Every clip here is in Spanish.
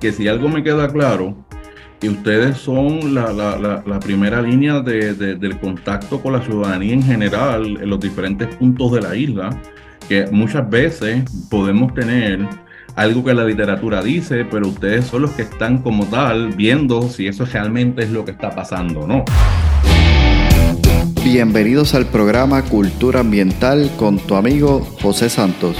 que si algo me queda claro, que ustedes son la, la, la, primera línea de, del contacto con la ciudadanía en general en los diferentes puntos de la isla, que muchas veces podemos tener algo que la literatura dice, pero ustedes son los que están como tal viendo si eso realmente es lo que está pasando o no. Bienvenidos al programa Cultura Ambiental con tu amigo José Santos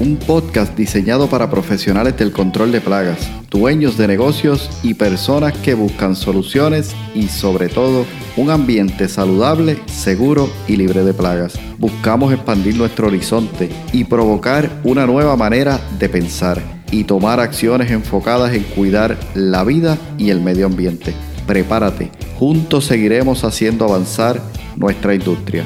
un podcast diseñado para profesionales del control de plagas, dueños de negocios y personas que buscan soluciones y sobre todo un ambiente saludable, seguro y libre de plagas. Buscamos expandir nuestro horizonte y provocar una nueva manera de pensar y tomar acciones enfocadas en cuidar la vida y el medio ambiente. Prepárate, juntos seguiremos haciendo avanzar nuestra industria.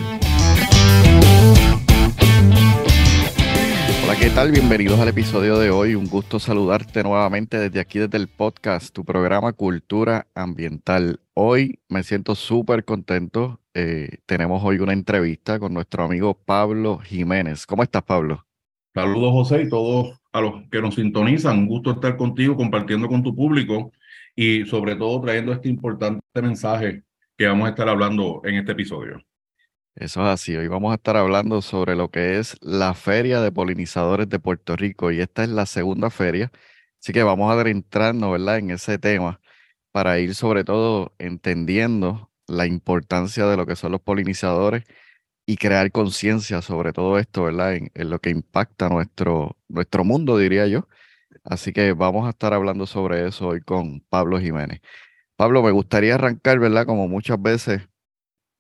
¿Qué tal? Bienvenidos al episodio de hoy. Un gusto saludarte nuevamente desde aquí, desde el podcast, tu programa Cultura Ambiental. Hoy me siento súper contento. Eh, tenemos hoy una entrevista con nuestro amigo Pablo Jiménez. ¿Cómo estás, Pablo? Saludos, José, y todos a los que nos sintonizan. Un gusto estar contigo, compartiendo con tu público y sobre todo trayendo este importante mensaje que vamos a estar hablando en este episodio. Eso es así. Hoy vamos a estar hablando sobre lo que es la Feria de Polinizadores de Puerto Rico y esta es la segunda feria. Así que vamos a adentrarnos, ¿verdad?, en ese tema para ir sobre todo entendiendo la importancia de lo que son los polinizadores y crear conciencia sobre todo esto, ¿verdad?, en, lo que impacta nuestro, nuestro mundo, diría yo. Así que vamos a estar hablando sobre eso hoy con Pablo Jiménez. Pablo, me gustaría arrancar, ¿verdad?, como muchas veces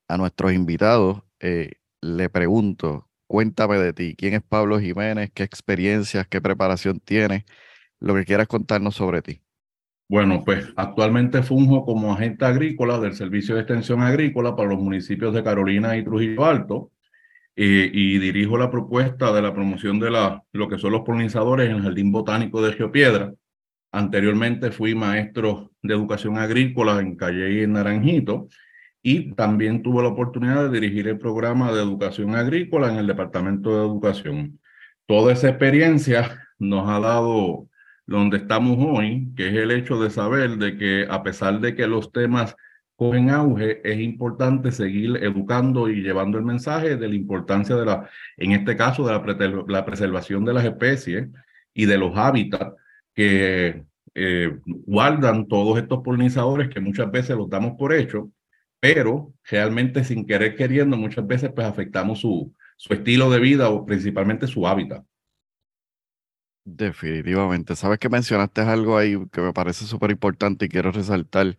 a nuestros invitados, eh, le pregunto, cuéntame de ti, ¿quién es Pablo Jiménez? ¿Qué experiencias, qué preparación tienes? Lo que quieras contarnos sobre ti. Bueno, pues actualmente funjo como agente agrícola del Servicio de Extensión Agrícola para los municipios de Carolina y Trujillo Alto eh, y dirijo la propuesta de la promoción de la, lo que son los polinizadores en el Jardín Botánico de Geopiedra. Anteriormente fui maestro de educación agrícola en Calle y en Naranjito y también tuve la oportunidad de dirigir el programa de educación agrícola en el Departamento de Educación. Toda esa experiencia nos ha dado donde estamos hoy, que es el hecho de saber de que a pesar de que los temas cogen auge, es importante seguir educando y llevando el mensaje de la importancia de la, en este caso, de la, preservación de las especies y de los hábitats que eh, guardan todos estos polinizadores que muchas veces los damos por hecho pero realmente sin querer queriendo muchas veces pues afectamos su, su estilo de vida o principalmente su hábitat. Definitivamente. Sabes que mencionaste algo ahí que me parece súper importante y quiero resaltar.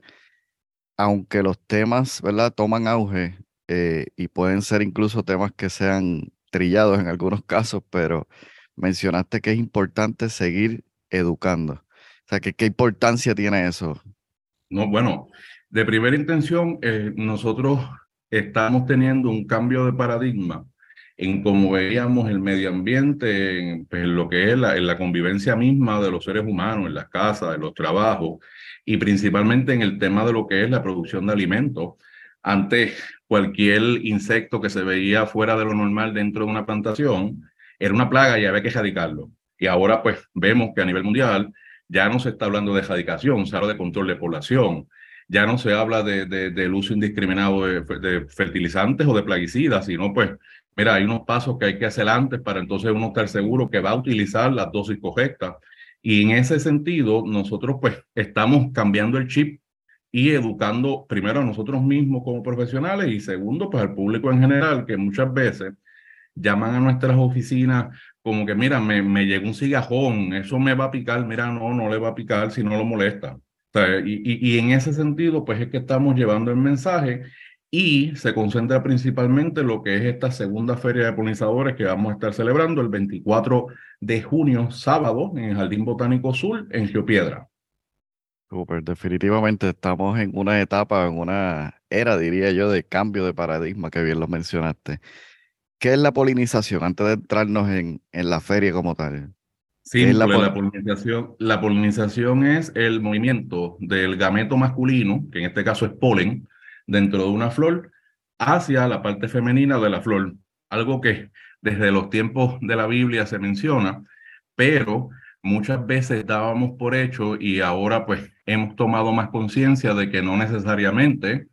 Aunque los temas, ¿verdad?, toman auge eh, y pueden ser incluso temas que sean trillados en algunos casos, pero mencionaste que es importante seguir educando. O sea, ¿qué importancia tiene eso? No, bueno, de primera intención, eh, nosotros estamos teniendo un cambio de paradigma en cómo veíamos el medio ambiente, en, pues, lo que es la, en la convivencia misma de los seres humanos, en las casas, en los trabajos, y principalmente en el tema de lo que es la producción de alimentos. Antes, cualquier insecto que se veía fuera de lo normal dentro de una plantación era una plaga y había que erradicarlo. Y ahora, pues, vemos que a nivel mundial ya no se está hablando de erradicación, se habla de control de población, ya no se habla de, del uso indiscriminado de, fertilizantes o de plaguicidas, sino pues, mira, hay unos pasos que hay que hacer antes para entonces uno estar seguro que va a utilizar las dosis correctas. Y en ese sentido, nosotros pues estamos cambiando el chip y educando primero a nosotros mismos como profesionales y segundo, pues al público en general, que muchas veces llaman a nuestras oficinas como que, mira, me, me llegó un cigajón, eso me va a picar, mira, no, no le va a picar si no lo molesta y, en ese sentido, pues es que estamos llevando el mensaje y se concentra principalmente en lo que es esta segunda feria de polinizadores que vamos a estar celebrando el 24 de junio, sábado, en el Jardín Botánico Sur, en Geopiedra. Super, definitivamente estamos en una etapa, en una era, diría yo, de cambio de paradigma, que bien lo mencionaste. ¿Qué es la polinización antes de entrarnos en, en la feria como tal? Sí, la, la, polinización, la polinización es el movimiento del gameto masculino, que en este caso es polen, dentro de una flor, hacia la parte femenina de la flor. Algo que desde los tiempos de la Biblia se menciona, pero muchas veces dábamos por hecho y ahora pues hemos tomado más conciencia de que no necesariamente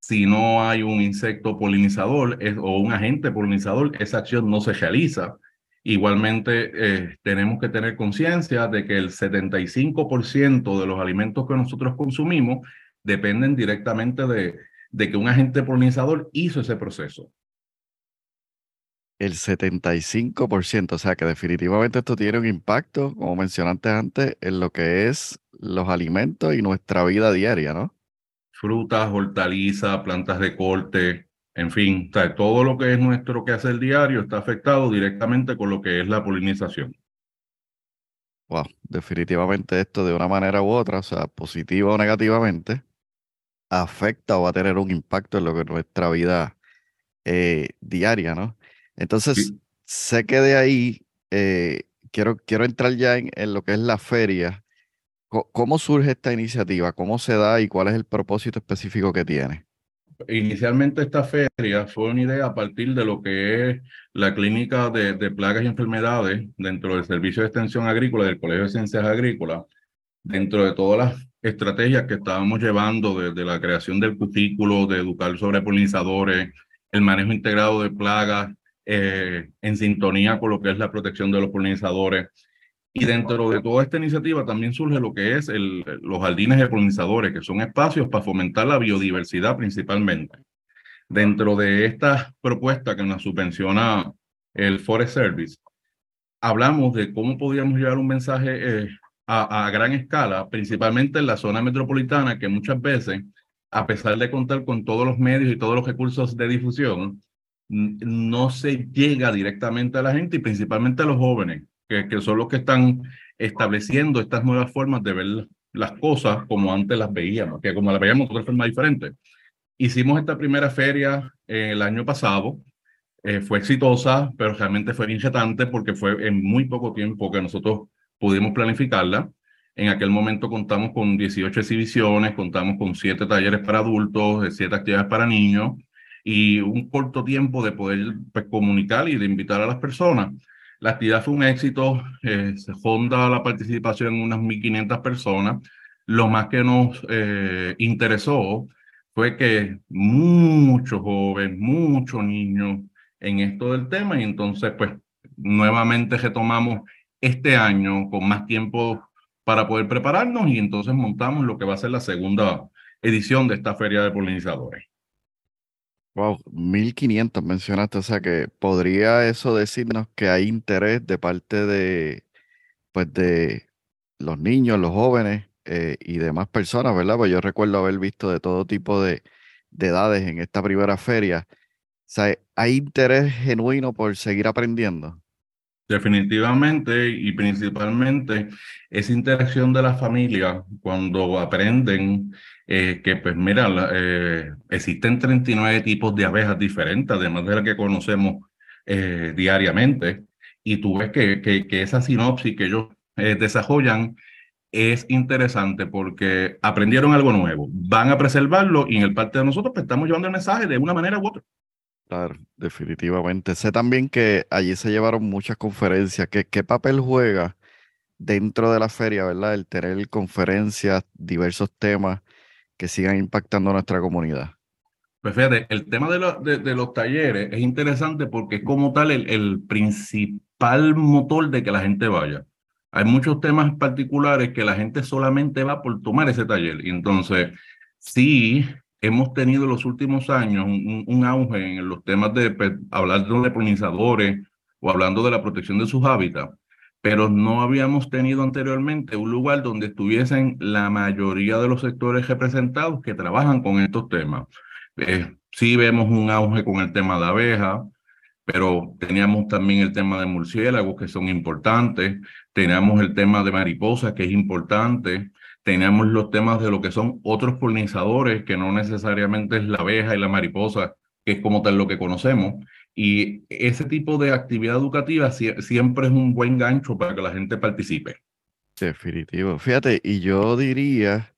si no hay un insecto polinizador o un agente polinizador, esa acción no se realiza. Igualmente, eh, tenemos que tener conciencia de que el 75% de los alimentos que nosotros consumimos dependen directamente de, de que un agente polinizador hizo ese proceso. El 75%, o sea que definitivamente esto tiene un impacto, como mencionaste antes, en lo que es los alimentos y nuestra vida diaria, ¿no? Frutas, hortalizas, plantas de corte, en fin, todo lo que es nuestro quehacer diario está afectado directamente con lo que es la polinización. Wow, definitivamente esto de una manera u otra, o sea, positiva o negativamente, afecta o va a tener un impacto en lo que es nuestra vida eh, diaria, ¿no? Entonces, sé que de ahí eh, quiero, quiero entrar ya en, lo que es la feria. ¿Cómo surge esta iniciativa? ¿Cómo se da y cuál es el propósito específico que tiene? Inicialmente esta feria fue una idea a partir de lo que es la clínica de, de plagas y enfermedades dentro del Servicio de Extensión Agrícola del Colegio de Ciencias Agrícolas, dentro de todas las estrategias que estábamos llevando desde la creación del cutículo, de educar sobre polinizadores, el manejo integrado de plagas, eh, en sintonía con lo que es la protección de los polinizadores. Y dentro de toda esta iniciativa también surge lo que es los jardines de polinizadores, que son espacios para fomentar la biodiversidad principalmente. Dentro de esta propuesta que nos subvenciona el Forest Service, hablamos de cómo podríamos llevar un mensaje eh, a, gran escala, principalmente en la zona metropolitana, que muchas veces, a pesar de contar con todos los medios y todos los recursos de difusión, no se llega directamente a la gente y principalmente a los jóvenes, que, que son los que están estableciendo estas nuevas formas de ver las cosas como antes las veíamos, que como las veíamos de otra forma diferente. Hicimos esta primera feria el año pasado, eh, fue exitosa, pero realmente fue inchetante porque fue en muy poco tiempo que nosotros pudimos planificarla. En aquel momento contamos con 18 exhibiciones, contamos con 7 talleres para adultos, 7 actividades para niños y un corto tiempo de poder pues, comunicar y de invitar a las personas. La actividad fue un éxito, eh, se fonda la participación en unas 1.500 personas. Lo más que nos eh, interesó fue que muchos jóvenes, muchos niños en esto del tema y entonces pues nuevamente retomamos este año con más tiempo para poder prepararnos y entonces montamos lo que va a ser la segunda edición de esta feria de polinizadores. Wow, 1500 mencionaste, o sea que podría eso decirnos que hay interés de parte de, pues de los niños, los jóvenes eh, y demás personas, ¿verdad? Pues yo recuerdo haber visto de todo tipo de, de edades en esta primera feria. O sea, hay interés genuino por seguir aprendiendo. Definitivamente y principalmente esa interacción de la familia cuando aprenden eh, que pues mira, eh, existen 39 tipos de abejas diferentes, además de las que conocemos eh, diariamente, y tú ves que, que, que esa sinopsis que ellos desarrollan es interesante porque aprendieron algo nuevo, van a preservarlo y en el parte de nosotros pues, estamos llevando el mensaje de una manera u otra. Claro, definitivamente. Sé también que allí se llevaron muchas conferencias. ¿Qué, qué papel juega dentro de la feria, verdad? El tener conferencias, diversos temas que sigan impactando a nuestra comunidad. Pues fíjate, el tema de, los talleres es interesante porque es como tal el, principal motor de que la gente vaya. Hay muchos temas particulares que la gente solamente va por tomar ese taller. Y entonces, sí, hemos tenido en los últimos años un, auge en los temas de pues, hablando de polinizadores o hablando de la protección de sus hábitats, pero no habíamos tenido anteriormente un lugar donde estuviesen la mayoría de los sectores representados que trabajan con estos temas. Eh, sí vemos un auge con el tema de abejas, pero teníamos también el tema de murciélagos que son importantes, teníamos el tema de mariposas que es importante, tenemos los temas de lo que son otros polinizadores, que no necesariamente es la abeja y la mariposa, que es como tal lo que conocemos. Y ese tipo de actividad educativa siempre es un buen gancho para que la gente participe. Definitivo. Fíjate, y yo diría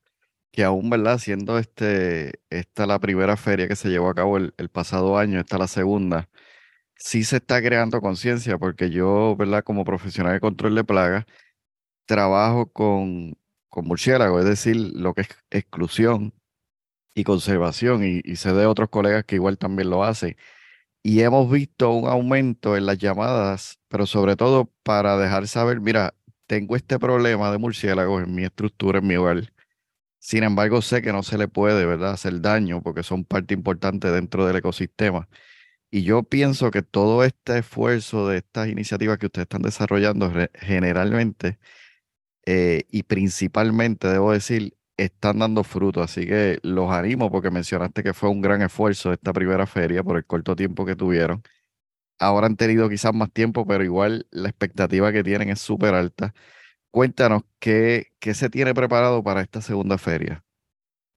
que aún, ¿verdad? Siendo este, esta la primera feria que se llevó a cabo el, pasado año, esta la segunda, sí se está creando conciencia, porque yo, ¿verdad? Como profesional de control de plagas, trabajo con, con murciélagos, es decir, lo que es exclusión y conservación, y, y sé de otros colegas que igual también lo hacen. Y hemos visto un aumento en las llamadas, pero sobre todo para dejar saber, mira, tengo este problema de murciélagos en mi estructura, en mi hogar. Sin embargo, sé que no se le puede, ¿verdad?, hacer daño porque son parte importante dentro del ecosistema. Y yo pienso que todo este esfuerzo de estas iniciativas que ustedes están desarrollando generalmente eh, y principalmente, debo decir, están dando fruto. Así que los animo porque mencionaste que fue un gran esfuerzo esta primera feria por el corto tiempo que tuvieron. Ahora han tenido quizás más tiempo, pero igual la expectativa que tienen es súper alta. Cuéntanos, ¿qué, ¿qué se tiene preparado para esta segunda feria?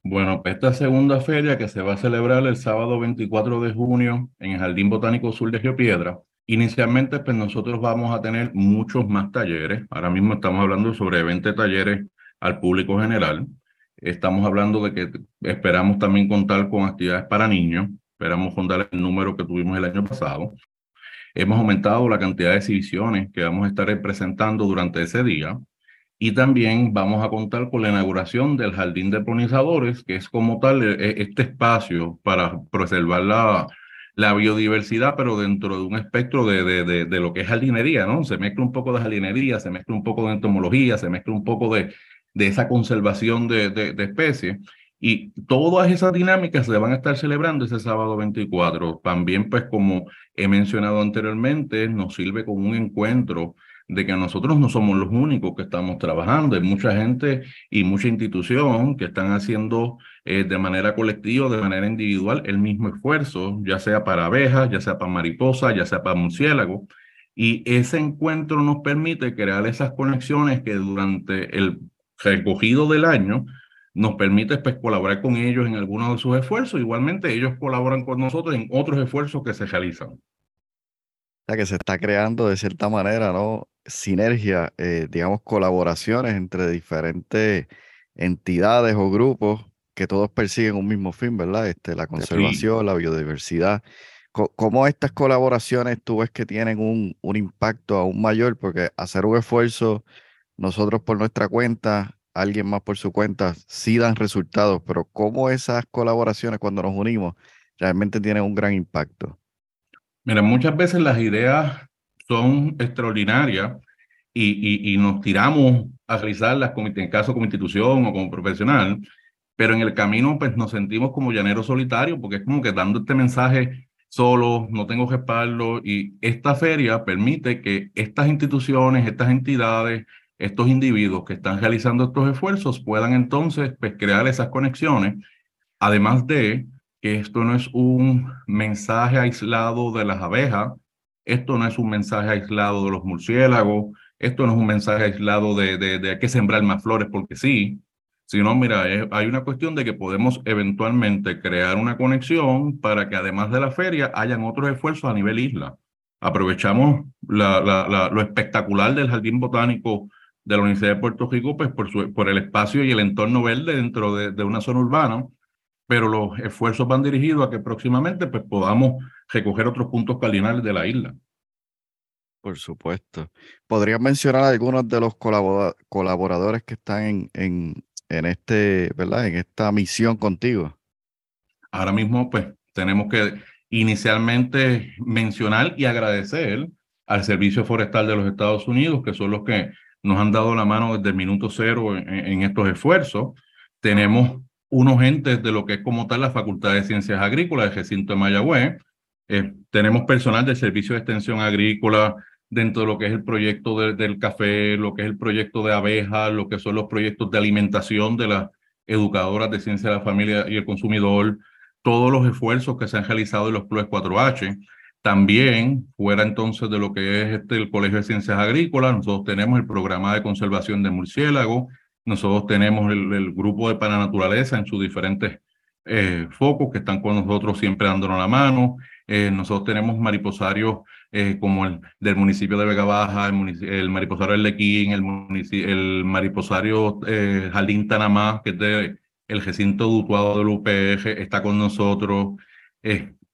Bueno, esta segunda feria que se va a celebrar el sábado 24 de junio en el Jardín Botánico Sur de Geopiedra, inicialmente pues nosotros vamos a tener muchos más talleres. Ahora mismo estamos hablando sobre 20 talleres al público general. Estamos hablando de que esperamos también contar con actividades para niños. Esperamos contar el número que tuvimos el año pasado. Hemos aumentado la cantidad de exhibiciones que vamos a estar presentando durante ese día. Y también vamos a contar con la inauguración del Jardín de Polinizadores, que es como tal e, e, este espacio para preservar la, la biodiversidad, pero dentro de un espectro de, de, de, lo que es jardinería, ¿no? Se mezcla un poco de jardinería, se mezcla un poco de entomología, se mezcla un poco de, de esa conservación de, de, especies. Y todas esas dinámicas se van a estar celebrando ese sábado 24. También, pues, como he mencionado anteriormente, nos sirve como un encuentro de que nosotros no somos los únicos que estamos trabajando. Hay mucha gente y mucha institución que están haciendo eh, de manera colectiva, de manera individual, el mismo esfuerzo, ya sea para abejas, ya sea para mariposas, ya sea para murciélagos. Y ese encuentro nos permite crear esas conexiones que durante el recogido del año nos permite pues, colaborar con ellos en algunos de sus esfuerzos. Igualmente, ellos colaboran con nosotros en otros esfuerzos que se realizan. O sea, que se está creando de cierta manera, ¿no? Sinergia, eh, digamos, colaboraciones entre diferentes entidades o grupos que todos persiguen un mismo fin, ¿verdad? Este, la conservación, la biodiversidad. ¿Cómo estas colaboraciones tú ves que tienen un, un impacto aún mayor? Porque hacer un esfuerzo nosotros por nuestra cuenta, alguien más por su cuenta, sí dan resultados, pero cómo esas colaboraciones cuando nos unimos realmente tienen un gran impacto. Mira, muchas veces las ideas son extraordinarias y, y, nos tiramos a realizarlas como, en caso como institución o como profesional, pero en el camino pues nos sentimos como llaneros solitarios porque es como que dando este mensaje solo, no tengo respaldo y esta feria permite que estas instituciones, estas entidades, estos individuos que están realizando estos esfuerzos puedan entonces pues, crear esas conexiones, además de que esto no es un mensaje aislado de las abejas, esto no es un mensaje aislado de los murciélagos, esto no es un mensaje aislado de, de, de que sembrar más flores porque sí, sino mira, hay una cuestión de que podemos eventualmente crear una conexión para que además de la feria hayan otros esfuerzos a nivel isla. Aprovechamos la, la, lo espectacular del Jardín Botánico de la Universidad de Puerto Rico, pues por, su, por el espacio y el entorno verde dentro de, de, una zona urbana, pero los esfuerzos van dirigidos a que próximamente pues, podamos recoger otros puntos cardinales de la isla. Por supuesto. ¿Podrías mencionar algunos de los colaboradores que están en, en, en, este, ¿verdad? en esta misión contigo? Ahora mismo, pues, tenemos que inicialmente mencionar y agradecer al Servicio Forestal de los Estados Unidos, que son los que nos han dado la mano desde el minuto cero en, estos esfuerzos. Tenemos unos entes de lo que es como tal la Facultad de Ciencias Agrícolas del recinto de Mayagüez. Eh, tenemos personal del Servicio de Extensión Agrícola dentro de lo que es el proyecto del café, lo que es el proyecto de abejas, lo que son los proyectos de alimentación de las educadoras de ciencia de la familia y el consumidor, todos los esfuerzos que se han realizado en los PLUES 4H. También, fuera entonces de lo que es este, el Colegio de Ciencias Agrícolas, nosotros tenemos el programa de conservación de murciélagos, nosotros tenemos el, grupo de Paranaturaleza en sus diferentes eh, focos que están con nosotros siempre dándonos la mano. Eh, nosotros tenemos mariposarios eh, como el del municipio de Vega Baja, el, mariposario del Lequín, el, el mariposario Jardín Tanamá, que es de, el recinto dutuado del UPF, está con nosotros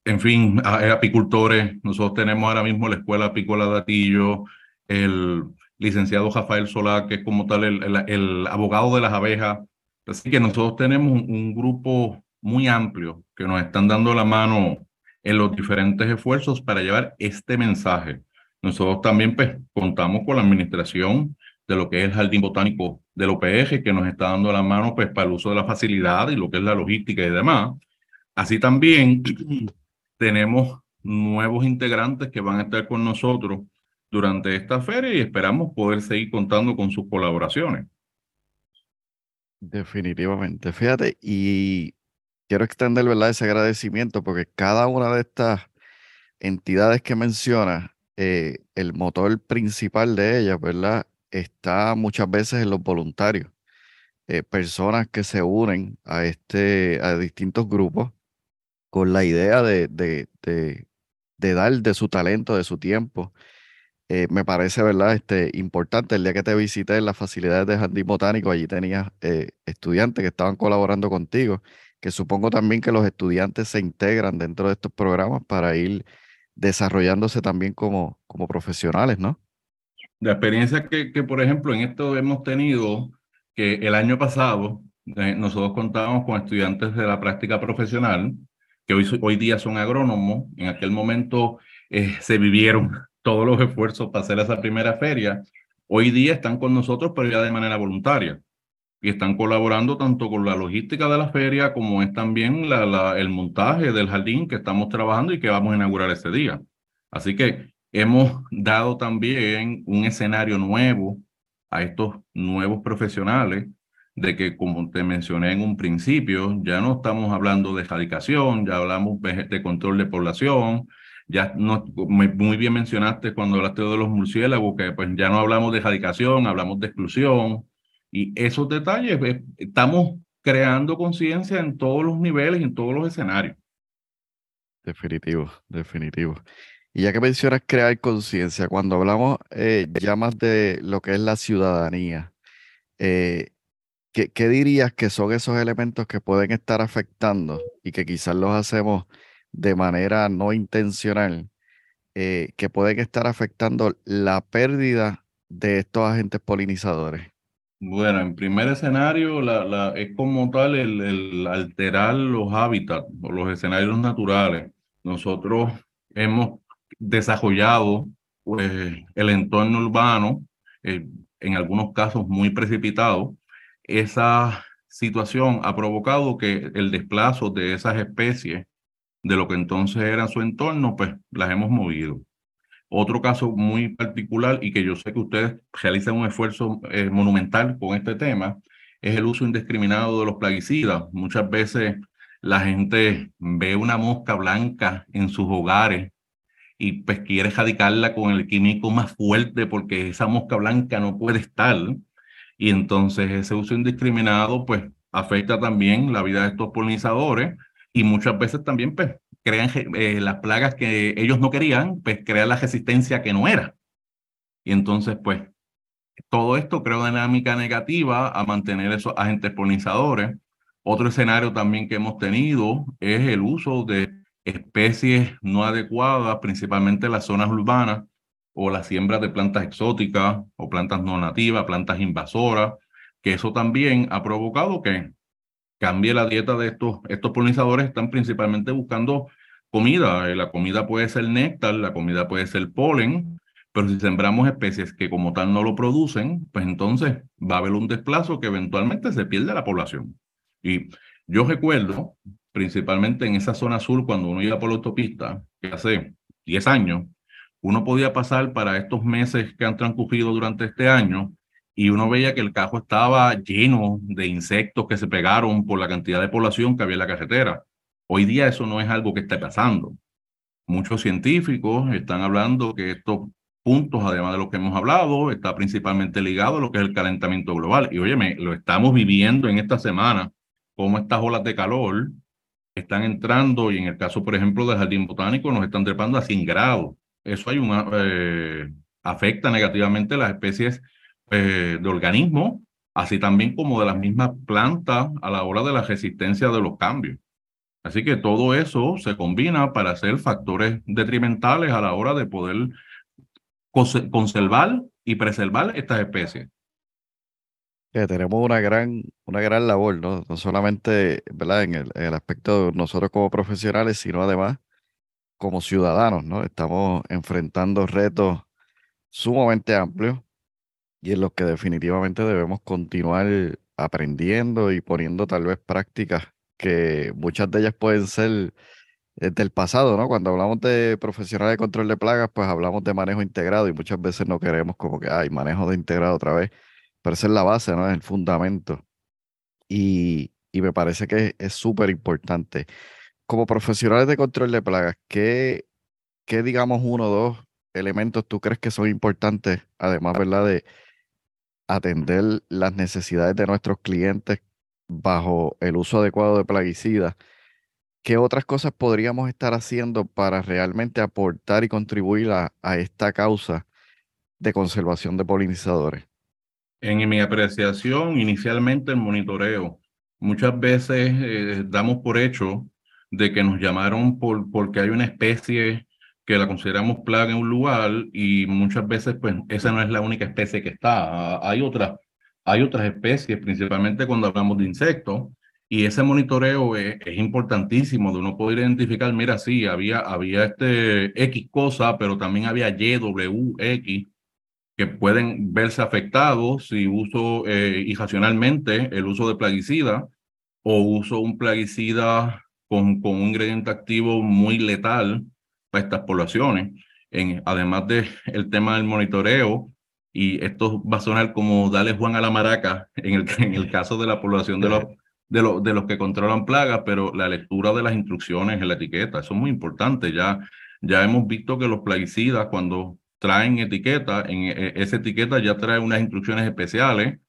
en fin, apicultores. Nosotros tenemos ahora mismo la Escuela Apícola de Atillo, el, licenciado Rafael Solá, que es como tal el, abogado de las abejas. Así que nosotros tenemos un, grupo muy amplio que nos están dando la mano en los diferentes esfuerzos para llevar este mensaje. Nosotros también pues, contamos con la administración de lo que es el Jardín Botánico del OPG, que nos está dando la mano pues, para el uso de la facilidad y lo que es la logística y demás. Así también tenemos nuevos integrantes que van a estar con nosotros durante esta feria y esperamos poder seguir contando con sus colaboraciones. Definitivamente. Fíjate, y quiero extender ¿verdad? ese agradecimiento porque cada una de estas entidades que menciona, eh, el motor principal de ellas, ¿verdad? Está muchas veces en los voluntarios, eh, personas que se unen a, este, a distintos grupos con la idea de, de, de dar de su talento, de su tiempo. Eh, me parece, ¿verdad? Este, importante, el día que te visité en las facilidades de Jardín Botánico, allí tenías eh, estudiantes que estaban colaborando contigo, que supongo también que los estudiantes se integran dentro de estos programas para ir desarrollándose también como, como profesionales, ¿no? La experiencia que, que, por ejemplo, en esto hemos tenido, que el año pasado eh, nosotros contábamos con estudiantes de la práctica profesional que hoy, hoy día son agrónomos, en aquel momento eh, se vivieron todos los esfuerzos para hacer esa primera feria, hoy día están con nosotros, pero ya de manera voluntaria. Y están colaborando tanto con la logística de la feria como es también la, el montaje del jardín que estamos trabajando y que vamos a inaugurar ese día. Así que hemos dado también un escenario nuevo a estos nuevos profesionales de que, como te mencioné en un principio, ya no estamos hablando de erradicación, ya hablamos de control de población, ya no, muy bien mencionaste cuando hablaste de los murciélagos, que pues ya no hablamos de erradicación, hablamos de exclusión, y esos detalles, pues, estamos creando conciencia en todos los niveles, en todos los escenarios. Definitivo, definitivo. Y ya que mencionas crear conciencia, cuando hablamos eh, ya más de lo que es la ciudadanía, eh, ¿Qué, dirías que son esos elementos que pueden estar afectando y que quizás los hacemos de manera no intencional, eh, que pueden estar afectando la pérdida de estos agentes polinizadores? Bueno, en primer escenario, es como tal el, el, alterar los hábitats o los escenarios naturales. Nosotros hemos desarrollado pues, el entorno urbano, eh, en algunos casos muy precipitado, esa situación ha provocado que el desplazo de esas especies de lo que entonces era su entorno, pues las hemos movido. Otro caso muy particular y que yo sé que ustedes realizan un esfuerzo eh, monumental con este tema es el uso indiscriminado de los plaguicidas. Muchas veces la gente ve una mosca blanca en sus hogares y pues quiere erradicarla con el químico más fuerte porque esa mosca blanca no puede estar y entonces ese uso indiscriminado pues afecta también la vida de estos polinizadores y muchas veces también pues crean eh, las plagas que ellos no querían, pues crean la resistencia que no era. Y entonces pues todo esto crea una dinámica negativa a mantener esos agentes polinizadores. Otro escenario también que hemos tenido es el uso de especies no adecuadas, principalmente en las zonas urbanas, o la siembra de plantas exóticas o plantas no nativas, plantas invasoras, que eso también ha provocado que cambie la dieta de estos, estos polinizadores, están principalmente buscando comida. Eh, la comida puede ser néctar, la comida puede ser polen, pero si sembramos especies que como tal no lo producen, pues entonces va a haber un desplazo que eventualmente se pierde la población. Y yo recuerdo, principalmente en esa zona sur, cuando uno iba por la autopista, que hace 10 años, uno podía pasar para estos meses que han transcurrido durante este año y uno veía que el cajo estaba lleno de insectos que se pegaron por la cantidad de población que había en la carretera. Hoy día eso no es algo que esté pasando. Muchos científicos están hablando que estos puntos, además de lo que hemos hablado, está principalmente ligado a lo que es el calentamiento global. Y óyeme, lo estamos viviendo en esta semana, como estas olas de calor están entrando y en el caso, por ejemplo, del jardín botánico, nos están trepando a 100 grados eso hay una, eh, afecta negativamente las especies eh, de organismos, así también como de las mismas plantas a la hora de la resistencia de los cambios. Así que todo eso se combina para ser factores detrimentales a la hora de poder conservar y preservar estas especies. Tenemos una gran, una gran labor, ¿no? No solamente, ¿verdad? En el, en el aspecto de nosotros como profesionales, sino además como ciudadanos, ¿no? Estamos enfrentando retos sumamente amplios y en los que definitivamente debemos continuar aprendiendo y poniendo tal vez prácticas que muchas de ellas pueden ser eh, del pasado, ¿no? Cuando hablamos de profesionales de control de plagas, pues hablamos de manejo integrado y muchas veces no queremos como que, hay manejo de integrado otra vez, pero esa es la base, ¿no? Es el fundamento. Y, y me parece que es súper importante. Como profesionales de control de plagas, ¿qué, ¿qué, digamos, uno o dos elementos tú crees que son importantes, además, ¿verdad? De atender las necesidades de nuestros clientes bajo el uso adecuado de plaguicidas ¿qué otras cosas podríamos estar haciendo para realmente aportar y contribuir a, esta causa de conservación de polinizadores? En mi apreciación, inicialmente el monitoreo. Muchas veces eh, damos por hecho de que nos llamaron por, porque hay una especie que la consideramos plaga en un lugar y muchas veces pues esa no es la única especie que está. Hay otras, hay otras especies, principalmente cuando hablamos de insectos, y ese monitoreo es, importantísimo de uno poder identificar, mira, sí, había, había este X cosa, pero también había Y, W, X, que pueden verse afectados si uso eh, el uso de plaguicida o uso un plaguicida con, un ingrediente activo muy letal para estas poblaciones. En, además del el tema del monitoreo, y esto va a sonar como darle Juan a la maraca en el, caso de la población de los de los que controlan plagas, pero la lectura de las instrucciones en la etiqueta, eso es muy importante. Ya, ya hemos visto que los plaguicidas, cuando traen etiqueta, en e, esa etiqueta ya trae unas instrucciones especiales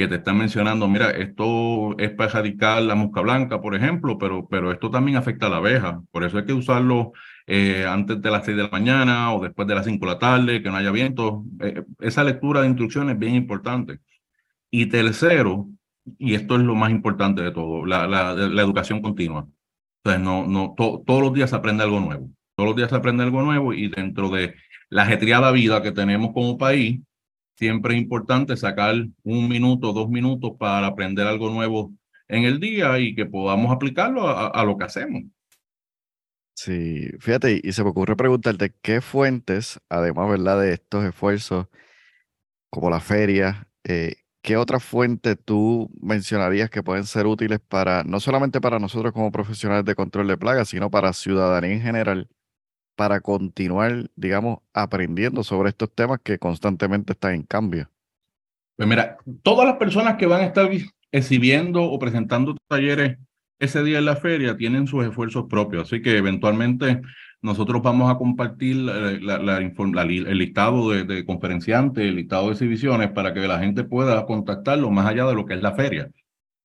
que te están mencionando, mira, esto es para erradicar la mosca blanca, por ejemplo, pero, pero esto también afecta a la abeja. Por eso hay que usarlo eh, antes de las 6 de la mañana o después de las 5 de la tarde, que no haya viento. Eh, esa lectura de instrucciones es bien importante. Y tercero, y esto es lo más importante de todo, la, la, la educación continua. Entonces, no, no, todos los días se aprende algo nuevo. Todos los días se aprende algo nuevo y dentro de la ajetreada vida que tenemos como país, siempre es importante sacar un minuto, dos minutos para aprender algo nuevo en el día y que podamos aplicarlo a, lo que hacemos. Sí, fíjate, y se me ocurre preguntarte qué fuentes, además, ¿verdad?, de estos esfuerzos, como la feria, eh, ¿Qué otras fuentes tú mencionarías que pueden ser útiles para, no solamente para nosotros como profesionales de control de plagas, sino para ciudadanía en general, para continuar, digamos, aprendiendo sobre estos temas que constantemente están en cambio? Pues mira, todas las personas que van a estar exhibiendo o presentando talleres ese día en la feria tienen sus esfuerzos propios, así que eventualmente nosotros vamos a compartir el listado de, conferenciantes, el listado de exhibiciones para que la gente pueda contactarlo más allá de lo que es la feria.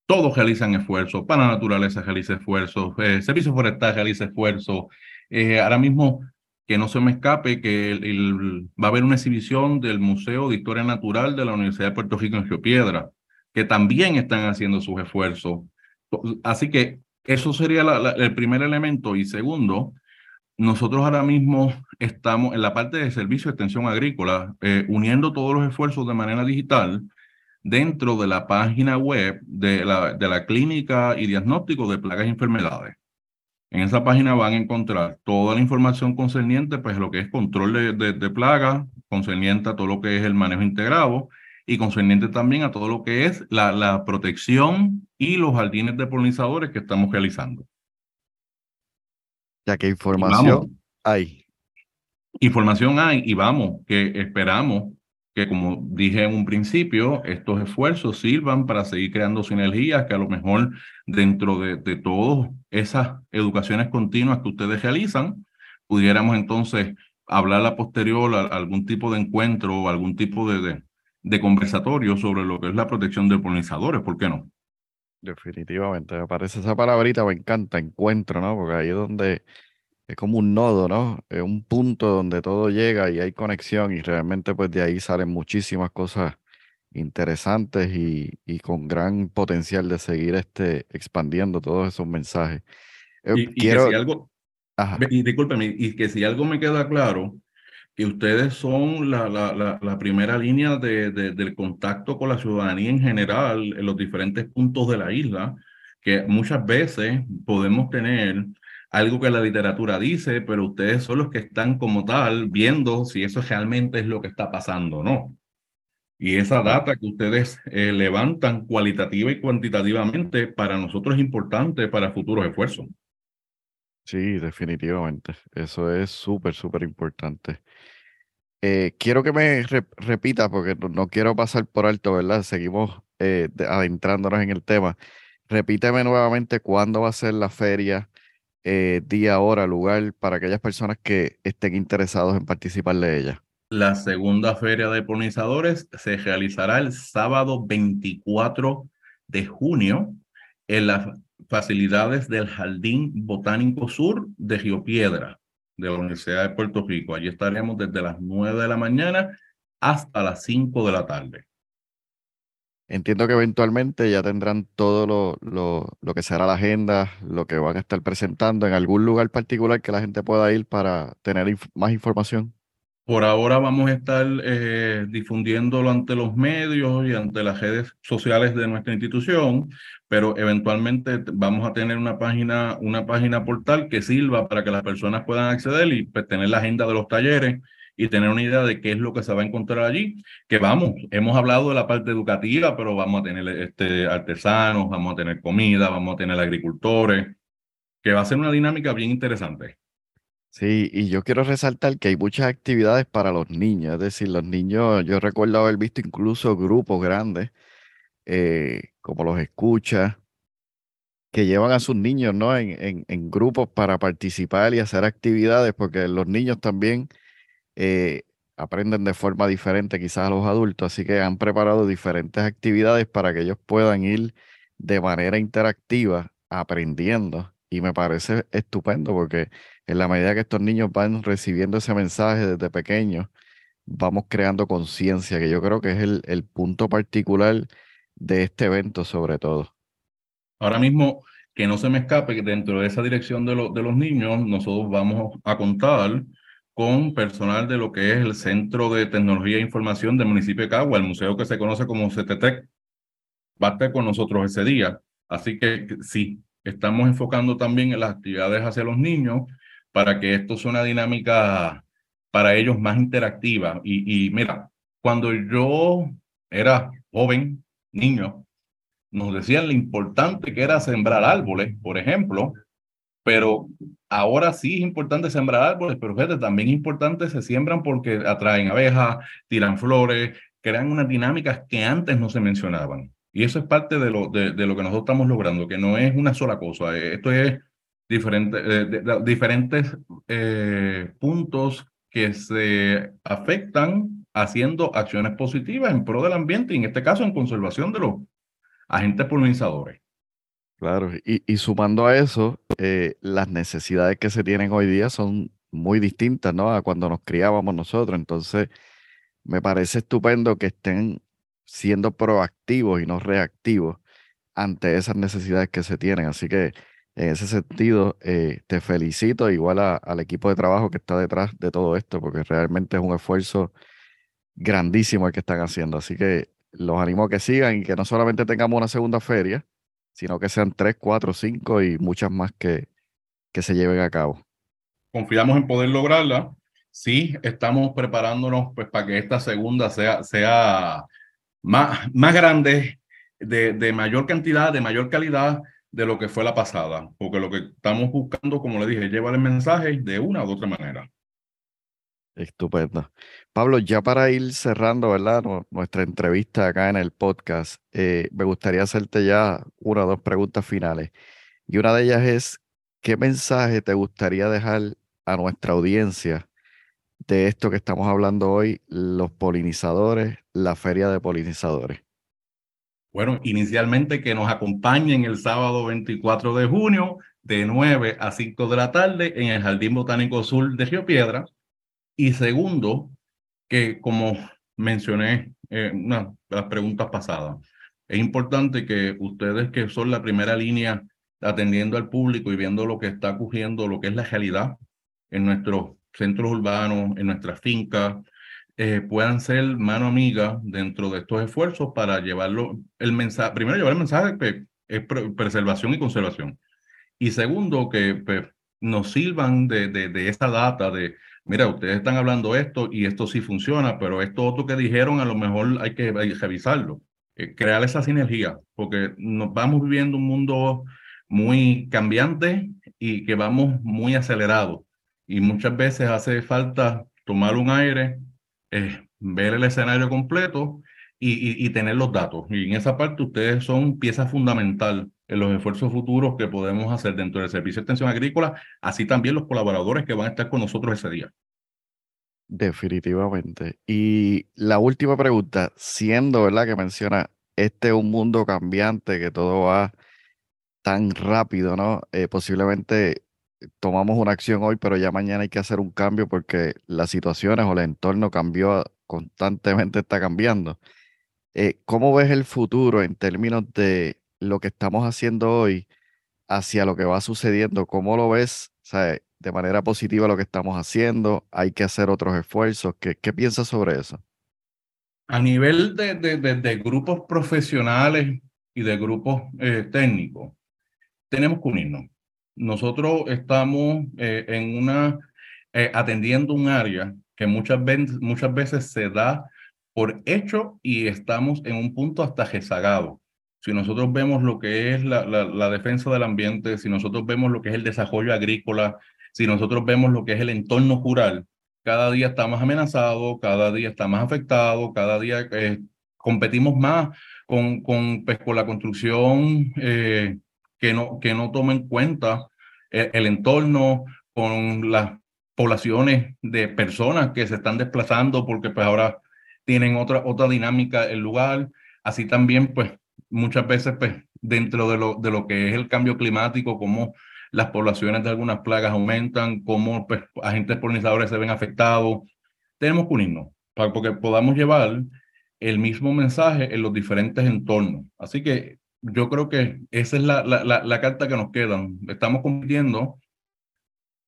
Todos realizan esfuerzos, para naturaleza realiza esfuerzos, eh, Servicio Forestal realiza esfuerzos. Eh, ahora mismo, que no se me escape, que va a haber una exhibición del Museo de Historia Natural de la Universidad de Puerto Rico en Geopiedra, que también están haciendo sus esfuerzos. Así que eso sería el primer elemento. Y segundo, nosotros ahora mismo estamos en la parte de servicio de extensión agrícola, eh, uniendo todos los esfuerzos de manera digital dentro de la página web de la, de la Clínica y Diagnóstico de Plagas y Enfermedades. En esa página van a encontrar toda la información concerniente, pues lo que es control de, de, plagas, concerniente a todo lo que es el manejo integrado y concerniente también a todo lo que es la, la protección y los jardines de polinizadores que estamos realizando. Ya que información hay. Información hay y vamos, que esperamos que como dije en un principio, estos esfuerzos sirvan para seguir creando sinergias que a lo mejor dentro de, de todas esas educaciones continuas que ustedes realizan, pudiéramos entonces hablar a posterior algún tipo de encuentro o algún tipo de, de, de, conversatorio sobre lo que es la protección de polinizadores, ¿por qué no? Definitivamente, me parece esa palabrita, me encanta, encuentro, ¿no? Porque ahí es donde es como un nodo, ¿no? Es un punto donde todo llega y hay conexión y realmente pues de ahí salen muchísimas cosas interesantes y, y con gran potencial de seguir este, expandiendo todos esos mensajes. Eh, y, quiero... que si algo, y discúlpeme, y que si algo me queda claro, que ustedes son la, la, la, primera línea de, del contacto con la ciudadanía en general en los diferentes puntos de la isla, que muchas veces podemos tener algo que la literatura dice, pero ustedes son los que están como tal viendo si eso realmente es lo que está pasando o no. Y esa data que ustedes eh, levantan cualitativa y cuantitativamente para nosotros es importante para futuros esfuerzos. Sí, definitivamente. Eso es súper, súper importante. Eh, quiero que me repita, porque no, quiero pasar por alto, ¿verdad? Seguimos eh, adentrándonos en el tema. Repíteme nuevamente cuándo va a ser la feria, día, hora, lugar, para aquellas personas que estén interesados en participar de ella. La segunda feria de polinizadores se realizará el sábado 24 de junio en las facilidades del Jardín Botánico Sur de Río Piedra de la Universidad de Puerto Rico. Allí estaremos desde las 9 de la mañana hasta las 5 de la tarde. Entiendo que eventualmente ya tendrán todo lo, lo, lo, que será la agenda, lo que van a estar presentando en algún lugar particular que la gente pueda ir para tener más información. Por ahora vamos a estar eh, difundiéndolo ante los medios y ante las redes sociales de nuestra institución, pero eventualmente vamos a tener una página, una página portal que sirva para que las personas puedan acceder y pues, tener la agenda de los talleres y tener una idea de qué es lo que se va a encontrar allí. Que vamos, hemos hablado de la parte educativa, pero vamos a tener este, artesanos, vamos a tener comida, vamos a tener agricultores, que va a ser una dinámica bien interesante. Sí, y yo quiero resaltar que hay muchas actividades para los niños, es decir, los niños, yo recuerdo haber visto incluso grupos grandes, eh, como los escucha, que llevan a sus niños, ¿no? En, en, grupos para participar y hacer actividades, porque los niños también eh, aprenden de forma diferente quizás a los adultos, así que han preparado diferentes actividades para que ellos puedan ir de manera interactiva aprendiendo. Y me parece estupendo porque en la medida que estos niños van recibiendo ese mensaje desde pequeños, vamos creando conciencia, que yo creo que es el, el, punto particular de este evento sobre todo. Ahora mismo, que no se me escape que dentro de esa dirección de, de los niños, nosotros vamos a contar con personal de lo que es el Centro de Tecnología e Información del municipio de Cagua, el museo que se conoce como CTTEC, va a estar con nosotros ese día. Así que sí, estamos enfocando también en las actividades hacia los niños para que esto sea una dinámica para ellos más interactiva. Y, mira, cuando yo era joven, niño, nos decían lo importante que era sembrar árboles, por ejemplo, pero ahora sí es importante sembrar árboles, pero fíjate, también es importante se siembran porque atraen abejas, tiran flores, crean unas dinámicas que antes no se mencionaban. Y eso es parte de lo, de, de lo que nosotros estamos logrando, que no es una sola cosa. Esto es diferentes, eh, diferentes eh, puntos que se afectan haciendo acciones positivas en pro del ambiente y en este caso en conservación de los agentes polinizadores. Claro, y, y sumando a eso, eh, las necesidades que se tienen hoy día son muy distintas, ¿no? A cuando nos criábamos nosotros. Entonces, me parece estupendo que estén siendo proactivos y no reactivos ante esas necesidades que se tienen. Así que en ese sentido, eh, te felicito igual al equipo de trabajo que está detrás de todo esto, porque realmente es un esfuerzo grandísimo el que están haciendo. Así que los animo a que sigan y que no solamente tengamos una segunda feria, sino que sean tres, cuatro, cinco y muchas más que, que se lleven a cabo. Confiamos en poder lograrla. Sí, estamos preparándonos pues, para que esta segunda sea, sea más, más grande, de, de mayor cantidad, de mayor calidad de lo que fue la pasada, porque lo que estamos buscando, como le dije, llevar el mensaje de una u otra manera. Estupendo. Pablo, ya para ir cerrando, ¿verdad? Nuestra entrevista acá en el podcast, eh, me gustaría hacerte ya una o dos preguntas finales. Y una de ellas es, ¿qué mensaje te gustaría dejar a nuestra audiencia de esto que estamos hablando hoy, los polinizadores, la feria de polinizadores? Bueno, inicialmente que nos acompañen el sábado 24 de junio de 9 a 5 de la tarde en el Jardín Botánico Sur de Río Piedra. Y segundo, que como mencioné en una de las preguntas pasadas, es importante que ustedes que son la primera línea atendiendo al público y viendo lo que está ocurriendo, lo que es la realidad en nuestros centros urbanos, en nuestras fincas, eh, puedan ser mano amiga dentro de estos esfuerzos para llevarlo, el mensaje, primero llevar el mensaje que es preservación y conservación. Y segundo, que pues, nos sirvan de, de, de esta data de, mira, ustedes están hablando esto y esto sí funciona, pero esto otro que dijeron a lo mejor hay que, revisarlo. Eh, crear esa sinergia, porque nos vamos viviendo un mundo muy cambiante y que vamos muy acelerados. Y muchas veces hace falta tomar un aire, eh, ver el escenario completo y, y, tener los datos. Y en esa parte ustedes son pieza fundamental en los esfuerzos futuros que podemos hacer dentro del Servicio de Extensión Agrícola, así también los colaboradores que van a estar con nosotros ese día. Definitivamente. Y la última pregunta, siendo, ¿verdad? Que menciona, este es un mundo cambiante, que todo va tan rápido, ¿no? Eh, posiblemente tomamos una acción hoy, pero ya mañana hay que hacer un cambio porque las situaciones o el entorno cambió, constantemente está cambiando. Eh, ¿Cómo ves el futuro en términos de lo que estamos haciendo hoy hacia lo que va sucediendo? ¿Cómo lo ves de manera positiva lo que estamos haciendo? ¿Hay que hacer otros esfuerzos? ¿Qué, qué piensas sobre eso? A nivel de, de, grupos profesionales y de grupos eh, técnicos, tenemos que unirnos. Nosotros estamos eh, en una, eh, atendiendo un área que muchas veces, muchas veces se da por hecho y estamos en un punto hasta rezagado si nosotros vemos lo que es la, la, defensa del ambiente, si nosotros vemos lo que es el desarrollo agrícola, si nosotros vemos lo que es el entorno rural, cada día está más amenazado, cada día está más afectado, cada día eh, competimos más con, con, pues, con la construcción eh, que, no, que no toma en cuenta el, el entorno, con las poblaciones de personas que se están desplazando porque pues ahora tienen otra, otra dinámica el lugar. Así también pues muchas veces pues, dentro de lo, de lo que es el cambio climático, cómo las poblaciones de algunas plagas aumentan, cómo pues, agentes polinizadores se ven afectados. Tenemos que unirnos para que podamos llevar el mismo mensaje en los diferentes entornos. Así que yo creo que esa es la, la, la, carta que nos queda. Estamos compitiendo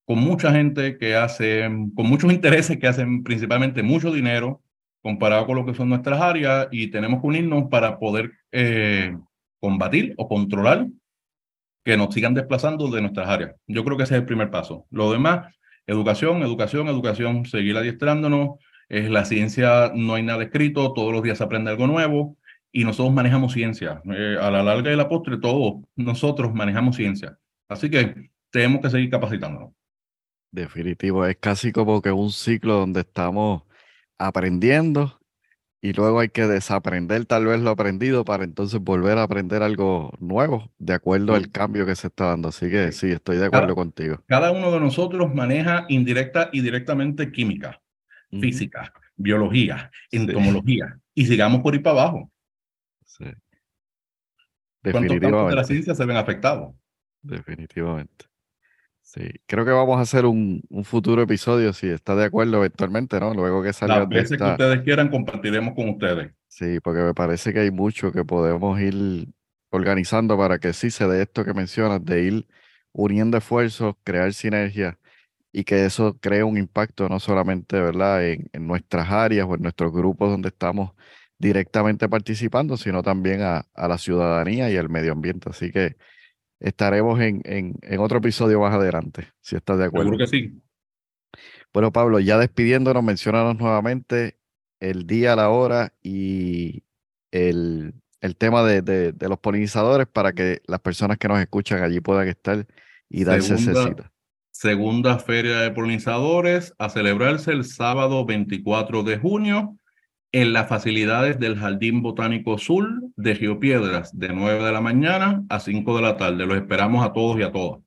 con mucha gente que hace, con muchos intereses que hacen principalmente mucho dinero, comparado con lo que son nuestras áreas y tenemos que unirnos para poder eh, combatir o controlar que nos sigan desplazando de nuestras áreas. Yo creo que ese es el primer paso. Lo demás, educación, educación, educación, seguir adiestrándonos. Es la ciencia, no hay nada escrito, todos los días se aprende algo nuevo y nosotros manejamos ciencia. Eh, a la larga de la postre, todos nosotros manejamos ciencia. Así que tenemos que seguir capacitándonos. Definitivo, es casi como que un ciclo donde estamos aprendiendo y luego hay que desaprender tal vez lo aprendido para entonces volver a aprender algo nuevo de acuerdo al cambio que se está dando. Así que sí, estoy de acuerdo contigo. Cada uno de nosotros maneja indirecta y directamente química, física, biología, entomología y sigamos por ahí para abajo. Sí. ¿Cuántos campos de la ciencia se ven afectados? Definitivamente. Sí, creo que vamos a hacer un, un, futuro episodio, si está de acuerdo eventualmente, ¿no? Luego que salga. Las veces que ustedes quieran, compartiremos con ustedes. Sí, porque me parece que hay mucho que podemos ir organizando para que sí se dé esto que mencionas, de ir uniendo esfuerzos, crear sinergia y que eso cree un impacto no solamente, ¿verdad?, en, en nuestras áreas o en nuestros grupos donde estamos directamente participando, sino también a, a la ciudadanía y al medio ambiente. Así que estaremos en, en, otro episodio más adelante, si estás de acuerdo. Seguro que sí. Bueno, Pablo, ya despidiéndonos, mencionanos nuevamente el día, la hora y el, el tema de, de, los polinizadores para que las personas que nos escuchan allí puedan estar y darse cita. Segunda Feria de Polinizadores a celebrarse el sábado 24 de junio en las facilidades del Jardín Botánico Sur de Río Piedras, de 9 de la mañana a 5 de la tarde. Los esperamos a todos y a todas.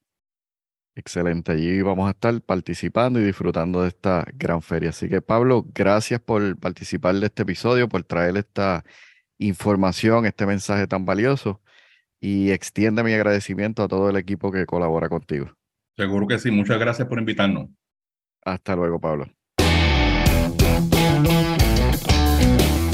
Excelente, allí vamos a estar participando y disfrutando de esta gran feria. Así que Pablo, gracias por participar de este episodio, por traer esta información, este mensaje tan valioso y extiende mi agradecimiento a todo el equipo que colabora contigo. Seguro que sí, muchas gracias por invitarnos. Hasta luego, Pablo.